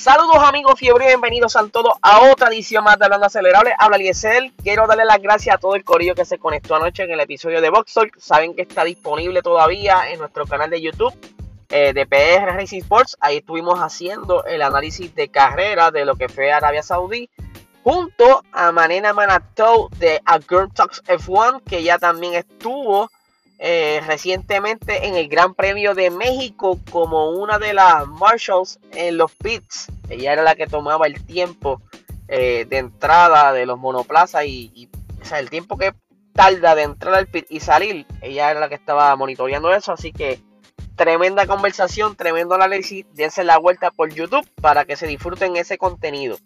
Saludos amigos fiebre, bienvenidos a todos a otra edición más de Hablando Acelerable. Habla Liesel, quiero darle las gracias a todo el corillo que se conectó anoche en el episodio de Box Saben que está disponible todavía en nuestro canal de YouTube eh, de PR Racing Sports. Ahí estuvimos haciendo el análisis de carrera de lo que fue Arabia Saudí. Junto a Manena Manatou de A Girl Talks F1, que ya también estuvo eh, recientemente en el Gran Premio de México como una de las marshals en los pits. Ella era la que tomaba el tiempo eh, de entrada de los monoplazas y, o sea, el tiempo que tarda de entrar al pit y salir. Ella era la que estaba monitoreando eso, así que tremenda conversación, tremendo análisis. Dense la vuelta por YouTube para que se disfruten ese contenido.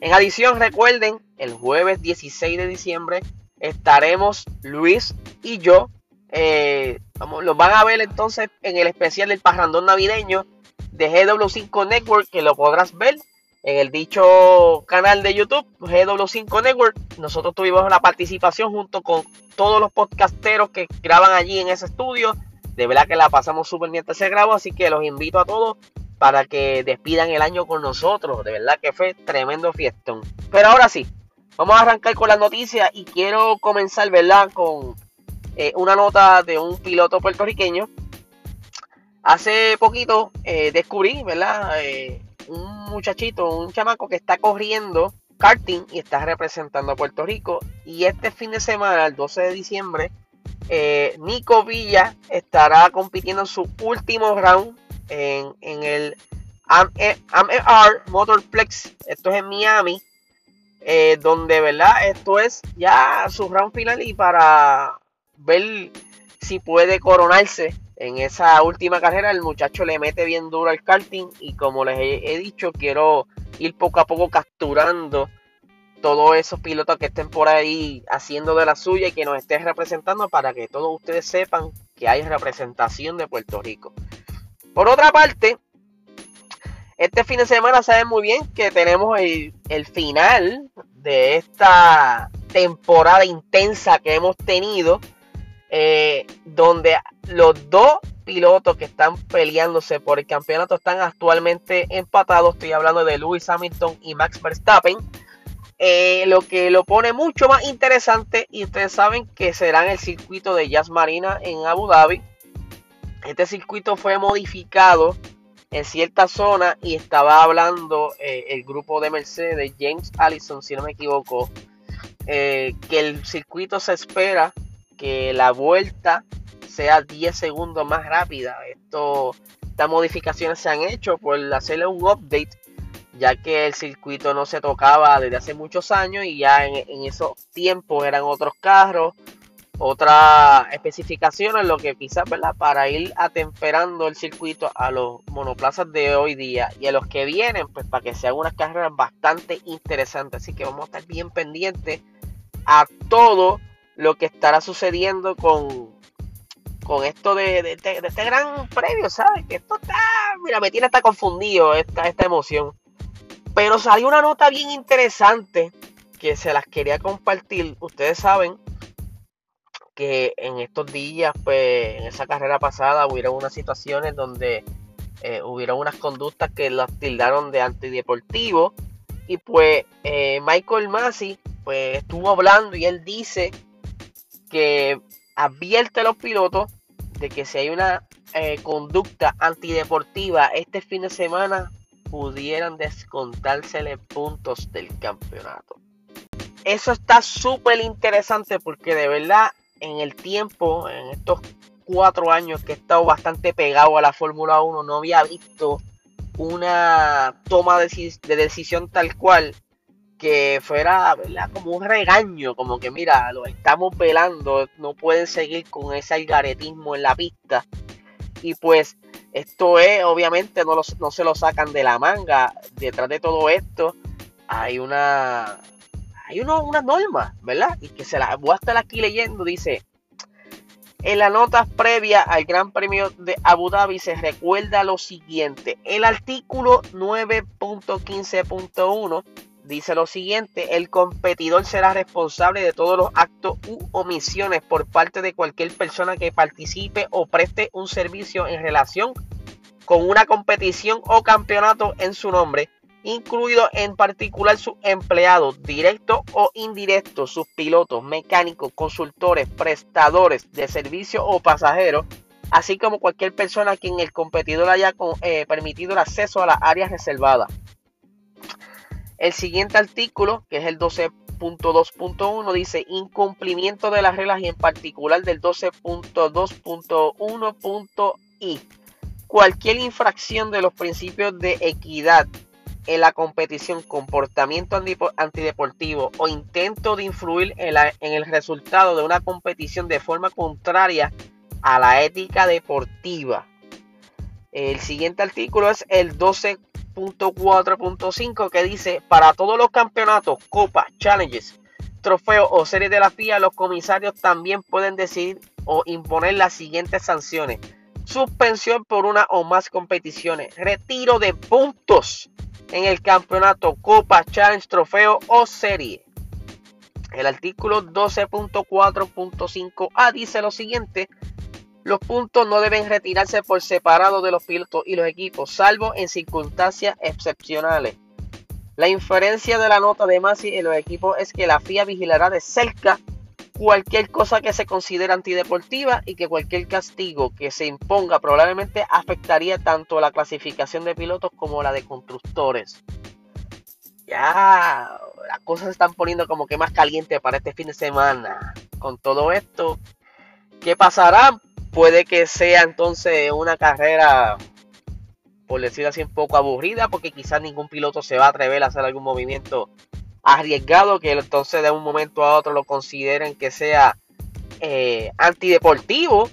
En adición, recuerden, el jueves 16 de diciembre estaremos Luis y yo. Eh, vamos, los van a ver entonces en el especial del parrandón navideño de GW5 Network, que lo podrás ver en el dicho canal de YouTube, GW5 Network. Nosotros tuvimos la participación junto con todos los podcasteros que graban allí en ese estudio. De verdad que la pasamos súper mientras se grabó, así que los invito a todos para que despidan el año con nosotros. De verdad que fue tremendo fiestón. Pero ahora sí, Vamos a arrancar con las noticias y quiero comenzar, ¿verdad? Con eh, una nota de un piloto puertorriqueño. Hace poquito eh, descubrí, ¿verdad? Eh, un muchachito, un chamaco que está corriendo karting y está representando a Puerto Rico. Y este fin de semana, el 12 de diciembre, Nico Villa estará compitiendo en su último round en, en el AMR Motorplex. Esto es en Miami eh, donde, ¿verdad? Esto es ya su round final y para ver si puede coronarse en esa última carrera. El muchacho le mete bien duro al karting y como les he, dicho, quiero ir poco a poco capturando todos esos pilotos que estén por ahí haciendo de la suya y que nos estén representando para que todos ustedes sepan que hay representación de Puerto Rico. Por otra parte, este fin de semana saben muy bien que tenemos el, final de esta temporada intensa que hemos tenido, eh, donde los dos pilotos que están peleándose por el campeonato están actualmente empatados. Estoy hablando de Lewis Hamilton y Max Verstappen. Eh, lo que lo pone mucho más interesante y ustedes saben que será en el circuito de Jazz Marina en Abu Dhabi. Este circuito fue modificado en cierta zona y estaba hablando eh, el grupo de Mercedes, James Allison, si no me equivoco, eh, que el circuito se espera que la vuelta sea 10 segundos más rápida. Esto, estas modificaciones se han hecho por hacerle un update, ya que el circuito no se tocaba desde hace muchos años y ya en, en esos tiempos eran otros carros otra especificación en lo que quizás, ¿verdad? Para ir atemperando el circuito a los monoplazas de hoy día y a los que vienen, pues para que sean unas carreras bastante interesantes. Así que vamos a estar bien pendientes a todo lo que estará sucediendo con, con esto de, este gran premio, ¿sabes? Que esto está, mira, me tiene hasta confundido esta, esta emoción. Pero salió una nota bien interesante que se las quería compartir. Ustedes saben que en estos días, pues en esa carrera pasada hubieron unas situaciones donde eh, hubieron unas conductas que las tildaron de antideportivo y pues eh, Michael Massey pues estuvo hablando y él dice que advierte a los pilotos de que si hay una eh, conducta antideportiva este fin de semana pudieran descontársele puntos del campeonato. Eso está súper interesante porque de verdad en el tiempo, en estos cuatro años que he estado bastante pegado a la Fórmula 1, no había visto una toma de, decisión tal cual que fuera como un regaño, como que mira, lo estamos velando, no pueden seguir con ese algaretismo en la pista. Y pues esto es, obviamente, no, no se lo sacan de la manga. Detrás de todo esto hay una hay una norma, ¿verdad? Y que se la voy a estar aquí leyendo, dice, en la nota previa al Gran Premio de Abu Dhabi se recuerda lo siguiente, el artículo 9.15.1 dice lo siguiente, el competidor será responsable de todos los actos u omisiones por parte de cualquier persona que participe o preste un servicio en relación con una competición o campeonato en su nombre, incluido en particular sus empleados directos o indirectos, sus pilotos, mecánicos, consultores, prestadores de servicio o pasajeros, así como cualquier persona a quien el competidor haya eh, permitido el acceso a las áreas reservadas. El siguiente artículo, que es el 12.2.1, dice incumplimiento de las reglas y en particular del 12.2.1.i. Cualquier infracción de los principios de equidad en la competición, comportamiento antideportivo o intento de influir en, en el resultado de una competición de forma contraria a la ética deportiva. El siguiente artículo es el 12.4.5 que dice, para todos los campeonatos, copas, challenges, trofeos o series de la FIA, los comisarios también pueden decidir o imponer las siguientes sanciones. Suspensión por una o más competiciones, retiro de puntos en el campeonato, copa, challenge, trofeo o serie. El artículo 12.4.5a dice lo siguiente, los puntos no deben retirarse por separado de los pilotos y los equipos, salvo en circunstancias excepcionales. La inferencia de la nota de Masi en los equipos es que la FIA vigilará de cerca cualquier cosa que se considere antideportiva y que cualquier castigo que se imponga probablemente afectaría tanto la clasificación de pilotos como la de constructores. Ya las cosas se están poniendo como que más calientes para este fin de semana. Con todo esto, ¿qué pasará? Puede que sea entonces una carrera, por decirlo así, un poco aburrida, porque quizás ningún piloto se va a atrever a hacer algún movimiento arriesgado que entonces de un momento a otro lo consideren que sea eh, antideportivo.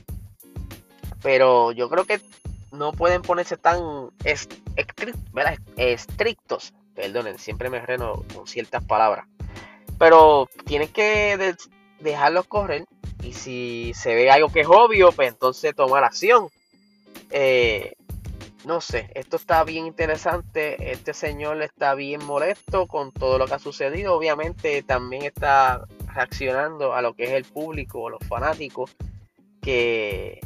Pero yo creo que no pueden ponerse tan estrictos. Perdonen, siempre me reno con ciertas palabras. Pero tienen que dejarlos correr y si se ve algo que es obvio, pues entonces tomar acción. Eh, no sé, esto está bien interesante. Este señor está bien molesto con todo lo que ha sucedido. Obviamente también está reaccionando a lo que es el público, los fanáticos que,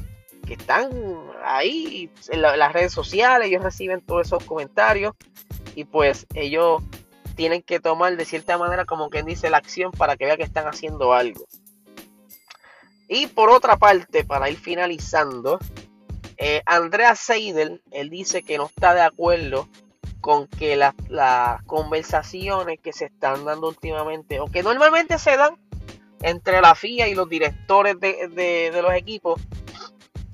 que están ahí en, en, las redes sociales. Ellos reciben todos esos comentarios y pues ellos tienen que tomar de cierta manera como quien dice la acción para que vea que están haciendo algo. Y por otra parte, para ir finalizando, eh, Andrea Seidel, él dice que no está de acuerdo con que las, conversaciones que se están dando últimamente, o que normalmente se dan entre la FIA y los directores de, los equipos,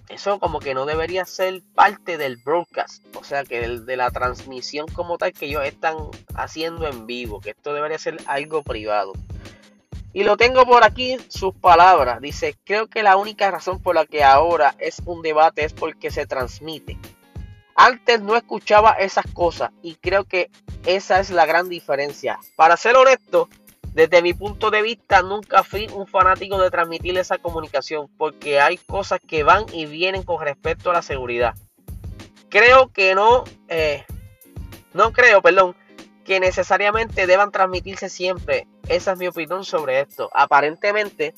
eso como que no debería ser parte del broadcast, o sea, que de la transmisión como tal que ellos están haciendo en vivo, que esto debería ser algo privado. Y lo tengo por aquí sus palabras. Dice, creo que la única razón por la que ahora es un debate es porque se transmite. Antes no escuchaba esas cosas y creo que esa es la gran diferencia. Para ser honesto, desde mi punto de vista nunca fui un fanático de transmitir esa comunicación porque hay cosas que van y vienen con respecto a la seguridad. Creo que no, eh, no creo, perdón, que necesariamente deban transmitirse siempre. Esa es mi opinión sobre esto. Aparentemente,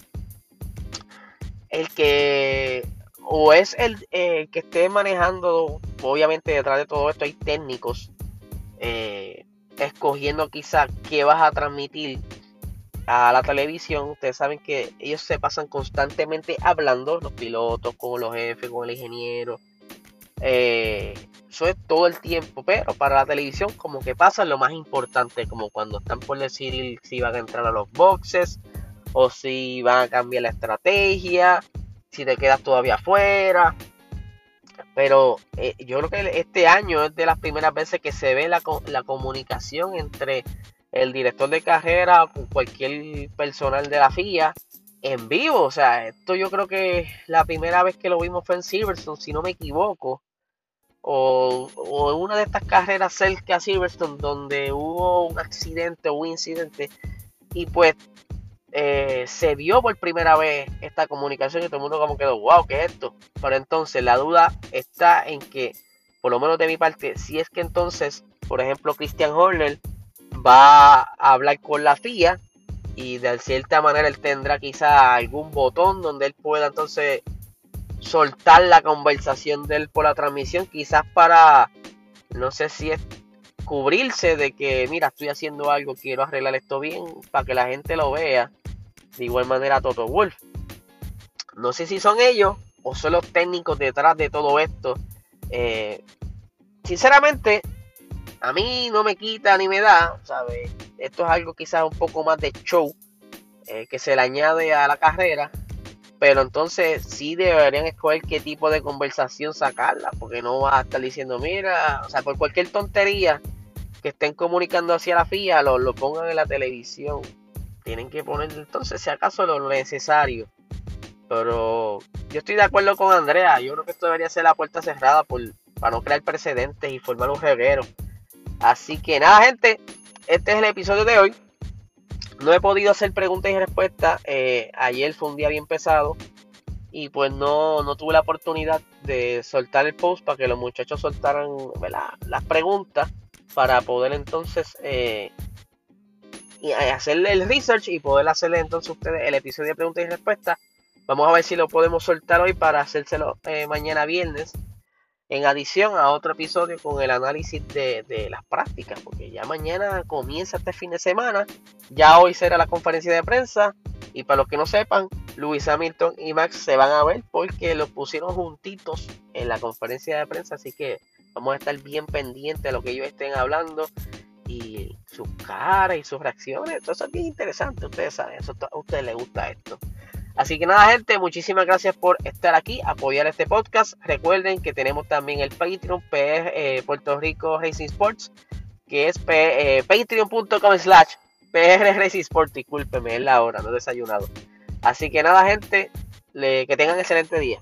el que o es el que esté manejando, obviamente detrás de todo esto hay técnicos eh, escogiendo quizá qué vas a transmitir a la televisión. Ustedes saben que ellos se pasan constantemente hablando, los pilotos, con los jefes, con el ingeniero. Eh, eso es todo el tiempo, pero para la televisión como que pasa lo más importante, como cuando están por decir si van a entrar a los boxes o si van a cambiar la estrategia, si te quedas todavía afuera. Pero eh, yo creo que este año es de las primeras veces que se ve la, la comunicación entre el director de carrera o cualquier personal de la FIA en vivo. O sea, esto yo creo que la primera vez que lo vimos fue en Silverstone, si no me equivoco o, o, una de estas carreras cerca a Silverstone donde hubo un accidente o un incidente y pues eh, se vio por primera vez esta comunicación y todo el mundo como quedó, wow, ¿qué es esto? Pero entonces la duda está en que, por lo menos de mi parte, si es que entonces, por ejemplo, Christian Horner va a hablar con la FIA y de cierta manera él tendrá quizá algún botón donde él pueda entonces soltar la conversación de él por la transmisión, quizás para, no sé si es cubrirse de que, mira, estoy haciendo algo, quiero arreglar esto bien, para que la gente lo vea. De igual manera Toto Wolf. No sé si son ellos o son los técnicos detrás de todo esto. Eh, sinceramente, a mí no me quita ni me da, ¿sabes? Esto es algo quizás un poco más de show eh, que se le añade a la carrera. Pero entonces sí deberían escoger qué tipo de conversación sacarla, porque no va a estar diciendo, mira, o sea, por cualquier tontería que estén comunicando hacia la FIA, lo, lo pongan en la televisión. Tienen que poner entonces, si acaso, lo necesario. Pero yo estoy de acuerdo con Andrea. Yo creo que esto debería ser la puerta cerrada por, para no crear precedentes y formar un reguero. Así que nada, gente. Este es el episodio de hoy. No he podido hacer preguntas y respuestas. Eh, ayer fue un día bien pesado. Y pues no, no tuve la oportunidad de soltar el post para que los muchachos soltaran las preguntas. Para poder entonces eh, eh, hacerle el research y poder hacerle entonces ustedes el episodio de preguntas y respuestas. Vamos a ver si lo podemos soltar hoy para hacérselo mañana viernes en adición a otro episodio con el análisis de, las prácticas, porque ya mañana comienza este fin de semana, ya hoy será la conferencia de prensa, y para los que no sepan, Luis Hamilton y Max se van a ver porque los pusieron juntitos en la conferencia de prensa, así que vamos a estar bien pendientes de lo que ellos estén hablando y sus caras y sus reacciones, eso es bien interesante, ustedes saben, a ustedes les gusta esto. Así que nada, gente, muchísimas gracias por estar aquí, apoyar este podcast. Recuerden que tenemos también el Patreon PR eh, Puerto Rico Racing Sports, que es eh, patreon.com slash PR Racing Sports. Discúlpeme, es la hora, no he desayunado. Así que nada, gente, que tengan excelente día.